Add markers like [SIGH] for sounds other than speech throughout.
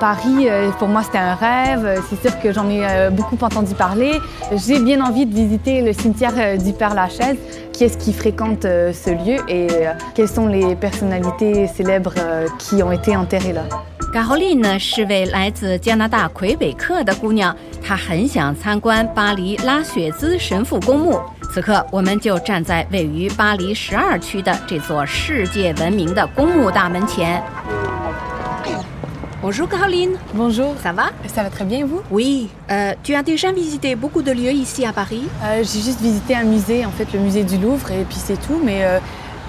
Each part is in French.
Paris, euh, pour moi, c'était un rêve. C'est sûr que j'en ai euh, beaucoup entendu parler. J'ai bien envie de visiter le cimetière euh, du Père-Lachaise. Qui est-ce qui fréquente ce lieu et quelles sont les personnalités célèbres qui ont été enterrées là? Caroline 是位来自加拿大魁北克的姑娘，她很想参观巴黎拉雪兹神父公墓。此刻，我们就站在位于巴黎十二区的这座世界闻名的公墓大门前。 Bonjour Caroline. Bonjour. Ça va Ça va très bien, vous Oui. Euh, tu as déjà visité beaucoup de lieux ici à Paris euh, J'ai juste visité un musée, en fait, le musée du Louvre, et puis c'est tout. Mais euh,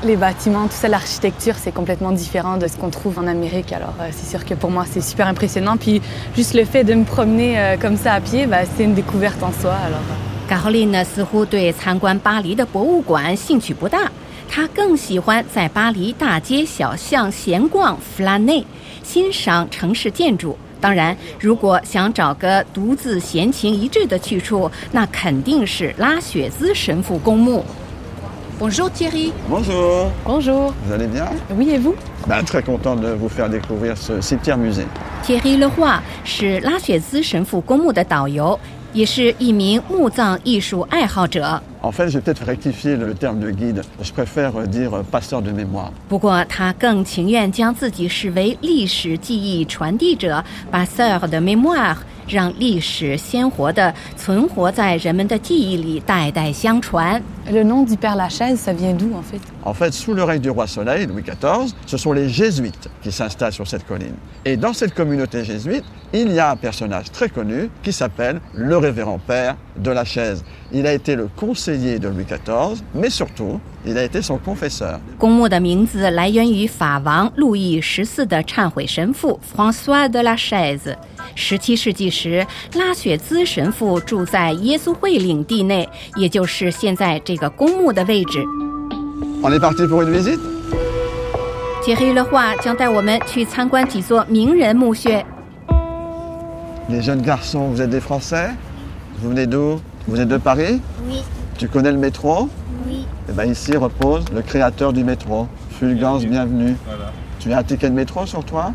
les bâtiments, tout ça, l'architecture, c'est complètement différent de ce qu'on trouve en Amérique. Alors euh, c'est sûr que pour moi, c'est super impressionnant. Puis juste le fait de me promener euh, comme ça à pied, bah, c'est une découverte en soi. Alors. euh. Caroline 似乎对参观巴黎的博物馆兴趣不大， 她更喜欢在巴黎大街小巷闲逛 flâner。欣赏城市建筑。当然，如果想找个独自闲情逸致的去处，那肯定是拉雪兹神父公墓。Bonjour Thierry. Bonjour. Bonjour. Vous allez bien Oui, et vous ben, Très content de vous faire découvrir ce cimetière musée. Thierry Leroy 是拉雪兹神父公墓的导游，也是一名墓葬艺术爱好者。不过，他更情愿将自己视为历史记忆传递者 p a s s e u r de mémoire。让历史鲜活地存活在人们的记忆里，代代相传。 Le nom du Père Lachaise, ça vient d'où en fait En fait, sous le règne du roi Soleil, Louis XIV, ce sont les jésuites qui s'installent sur cette colline. Et dans cette communauté jésuite, il y a un personnage très connu qui s'appelle le révérend père de la chaise. Il a été le conseiller de Louis XIV, mais surtout, il a été son confesseur. 公墓的名字来源于法王路易十四的忏悔神父 François de la Chaise。 十七世纪时，拉雪兹神父住在耶稣会领地内，也就是现在这个公墓的位置。On est parti pour une visite Thierry 的话将带我们去参观几座名人墓穴。Les jeunes garçons, vous êtes des Français Vous venez d'où Vous êtes de Paris Oui. Tu connais le métro Oui. Eh bien ici repose le créateur du métro. Fulgence, bienvenue. Tu as un ticket de métro sur toi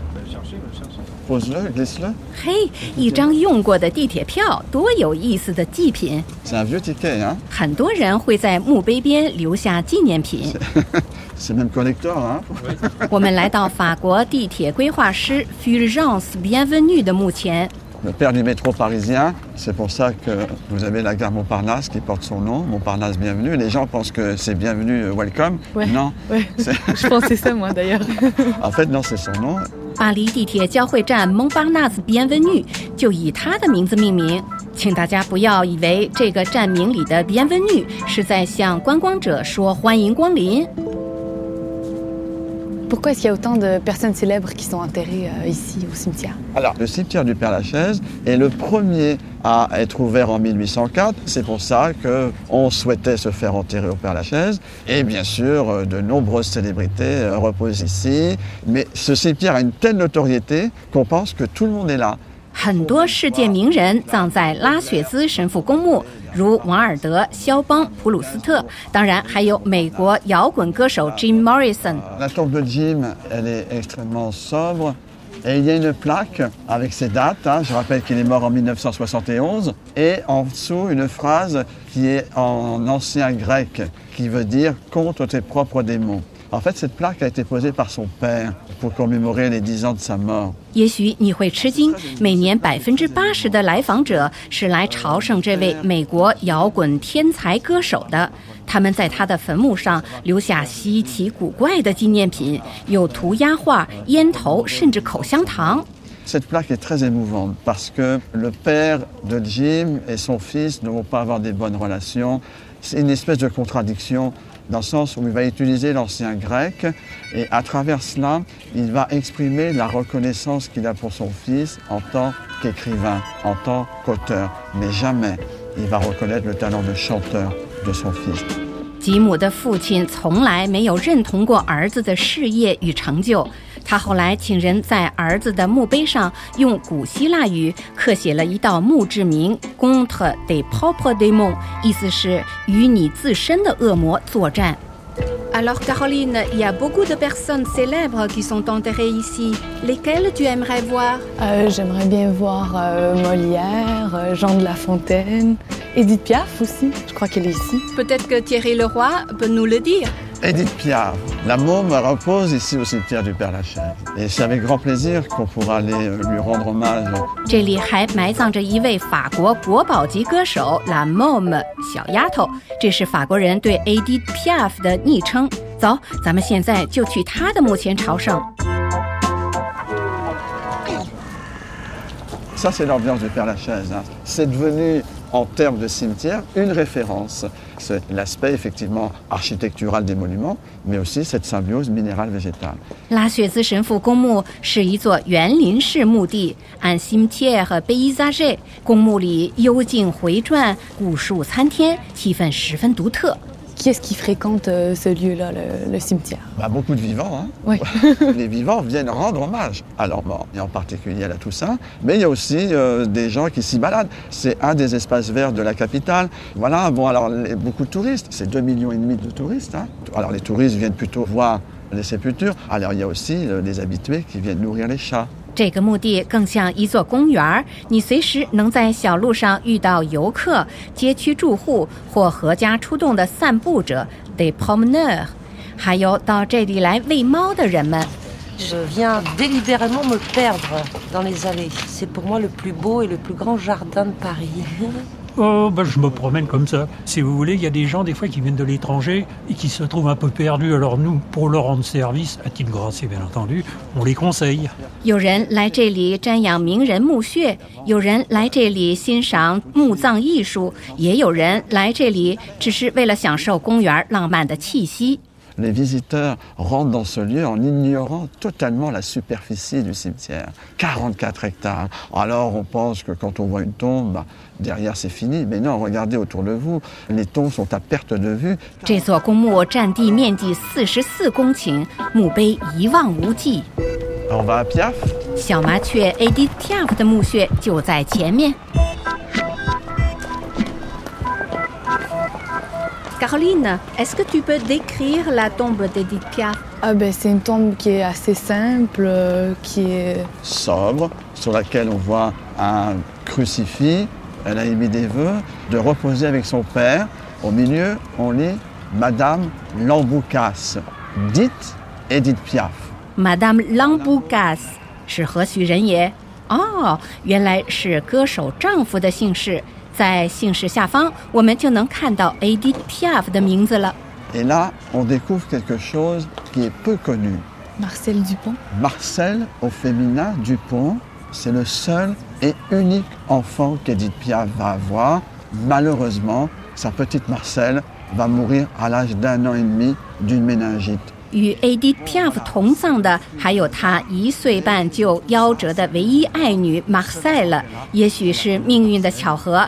Pose-le, glisse-le. 嘿，一张用过的地铁票，多有意思的祭品！ C'est un vieux ticket, hein 很多人会在墓碑边留下纪念品。 C'est même collector, hein 我们来到法国地铁规划师 [LAUGHS] [LAUGHS] Fulgence Bienvenue 的墓前。 Le père du métro parisien, c'est pour ça que vous avez la gare Montparnasse qui porte son nom, Montparnasse Bienvenue. Les gens pensent que c'est Bienvenue euh, Welcome. Ouais. Non, Ouais, C'est- [LAUGHS] je pensais ça moi d'ailleurs. en fait non, c'est son nom. 巴黎地铁交汇站蒙巴纳斯迪安温女就以他的名字命名。请大家不要以为这个站名里的迪安温女是在向观光者说欢迎光临。Pourquoi est-ce qu'il y a autant de personnes célèbres qui sont enterrées euh, ici au cimetière Alors, le cimetière du Père-Lachaise est le premier à être ouvert en 1804. C'est pour ça qu'on souhaitait se faire enterrer au Père-Lachaise. Et bien sûr, euh, de nombreuses célébrités euh, reposent ici. Mais ce cimetière a une telle notoriété qu'on pense que tout le monde est là. 很多世界名人葬在拉雪兹神父公墓， 如王尔德、肖邦、普鲁斯特，当然还有美国摇滚歌手 Jim Morrison。 La tombe de Jim, elle est extrêmement sobre. Et il y a une plaque avec ses dates. hein. Je rappelle qu'il est mort en 1971. Et en dessous, une phrase qui est en ancien grec, qui veut dire contre tes propres démons. En fait, cette plaque a été posée par son père pour commémorer les 10 ans de sa mort. 也许你会吃惊，每年百分之八十的来访者是来朝圣这位美国摇滚天才歌手的。他们在他的坟墓上留下稀奇古怪的纪念品，有涂鸦画、烟头，甚至口香糖。Cette plaque est très émouvante parce que le père de Jim et son fils ne vont pas avoir des bonnes relations. C'est une espèce de contradiction dans le sens où il va utiliser l'ancien grec et à travers cela, il va exprimer la reconnaissance qu'il a pour son fils en tant qu'écrivain, en tant qu'auteur. Mais jamais il va reconnaître le talent de chanteur de son fils. 吉姆的父亲从来没有认同过儿子的事业与成就。 他后来请人在儿子的墓碑上用古希腊语刻写了一道墓志铭 “Contre des propres démons”，意思是与你自身的恶魔作战。Alors Caroline, il y a beaucoup de personnes célèbres qui sont enterrées ici. Lesquelles tu aimerais voir Euh, J'aimerais bien voir euh, Molière, euh, Jean de La Fontaine, Edith Piaf aussi. Je crois qu'elle est ici. Peut-être que Thierry Leroy peut nous le dire. Edith Piaf, la môme repose ici au cimetière du Père-Lachaise. Et c'est avec grand plaisir qu'on pourra aller euh, lui rendre hommage. 这里还埋葬着一位法国国宝级歌手 La Môme 小丫头，这是法国人对 Edith Piaf 的昵称。走，咱们现在就去她的墓前朝圣。Ça, c'est l'ambiance du Père-Lachaise. C'est devenu, en termes de cimetière, une référence. C'est l'aspect, effectivement, architectural des monuments, mais aussi cette symbiose minérale-végétale. 拉雪兹神父公墓是一座园林式墓地，按 cimetière 和 paysage，公墓里幽静回转，古树参天，气氛十分独特。Qui est-ce qui fréquente euh, ce lieu-là, le, le cimetière? Bah, beaucoup de vivants. Hein. Oui. [LAUGHS] Les vivants viennent rendre hommage à leurs morts, et en particulier à la Toussaint. Mais il y a aussi euh, des gens qui s'y baladent. C'est un des espaces verts de la capitale. Voilà, bon, alors les- beaucoup de touristes. C'est 2,5 millions et demi de touristes. hein. Alors les touristes viennent plutôt voir les sépultures. Alors il y a aussi euh, les habitués qui viennent nourrir les chats. 这个墓地更像一座公园儿，你随时能在小路上遇到游客、街区住户或阖家出动的散步者，de promeneurs），还有到这里来喂猫的人们。Je viens délibérément me perdre dans les allées. C'est pour moi le plus beau et le plus grand jardin de Paris. Oh, ben, je me promène comme ça. Si vous voulez, il y a des gens, des fois, qui viennent de l'étranger et qui se trouvent un peu perdus. Alors nous, pour leur rendre service, à titre gracieux, bien entendu, on les conseille. 有人来这里瞻仰名人墓穴，有人来这里欣赏墓葬艺术，也有人来这里只是为了享受公园浪漫的气息。Les visiteurs rentrent dans ce lieu en ignorant totalement la superficie du cimetière. 44 hectares. Alors on pense que quand on voit une tombe, bah, derrière c'est fini. Mais non, regardez autour de vous. Les tombes sont à perte de vue. 这座公墓占地面积四十四公顷，墓碑一望无际。 On va à Piaf 小麻雀 Edith Piaf 的墓穴就在前面。 Caroline, est-ce que tu peux décrire la tombe d'Edith Piaf Ah ben c'est une tombe qui est assez simple, euh, qui est sobre, sur laquelle on voit un crucifix. Elle a émis des vœux de reposer avec son père. Au milieu, on lit Madame Lamboucas, dite Edith Piaf. Madame Lamboucas 是何许人也？哦，原来是歌手丈夫的姓氏。 在姓氏下方，我们就能看到 Edith Piaf 的名字了。Et là, on découvre quelque chose qui est peu connu. Marcel Dupont. Marcel, au féminin, Dupont, c'est le seul et unique enfant qu'Edith Piaf va avoir. Malheureusement, sa petite Marcel va mourir à l'âge d'un an et demi d'une méningite. 与 Edith Piaf 同葬的还有她一岁半就夭折的唯一爱女 Marcelle。也许是命运的巧合，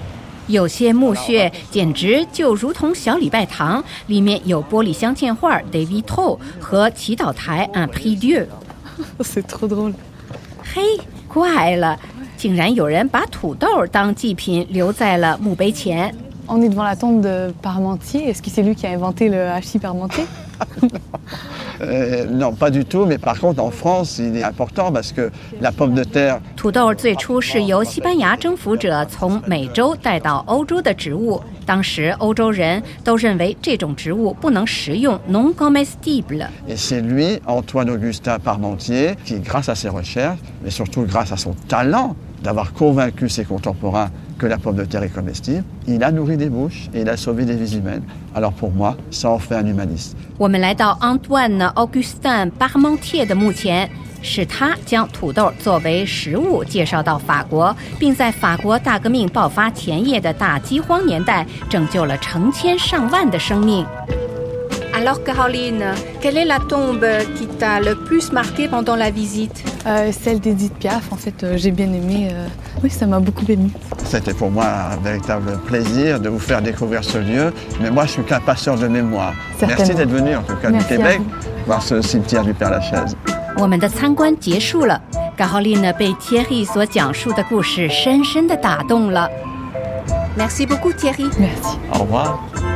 有些墓穴简直就如同小礼拜堂，里面有玻璃镶嵌画 d a v i t o 和祈祷台 Un Prix Dieu。c'est trop drôle. 嘿，怪了，竟然有人把土豆当祭品留在了墓碑前。On est devant la tombe de Parmentier. Est-ce que c'est lui qui a inventé le hachis Parmentier Euh, non, pas du tout, mais par contre, en France, il est important parce que la pomme de terre, 土豆最初是由西班牙征服者从美洲带到欧洲的植物，当时欧洲人都认为这种植物不能食用 （non comestible）。 et c'est lui, Antoine-Augustin Parmentier, qui, grâce à ses recherches, mais surtout grâce à son talent d'avoir convaincu ses contemporains que la pomme de terre est comestible, il a nourri des bouches et il a sauvé des vies humaines. Alors pour moi, ça en fait un humaniste. 我们来到 Antoine Augustin Parmentier 的墓前， 是他将土豆作为食物介绍到法国，并在法国大革命爆发前夜的大饥荒年代拯救了成千上万的生命。 Alors Caroline, quelle est la tombe qui t'a le plus marqué pendant la visite Euh, celle d'Edith Piaf, en fait, euh, j'ai bien aimé. euh, Oui, ça m'a beaucoup ému. C'était pour moi un véritable plaisir de vous faire découvrir ce lieu, mais moi je suis qu'un passeur de mémoire. Merci Certainement. d'être venu en tout cas Merci du à Québec vous. voir ce cimetière du Père-Lachaise. 我们的参观结束了，高浩丽呢被 Thierry 所讲述的故事深深的打动了。 Merci beaucoup Thierry. Merci. Au revoir.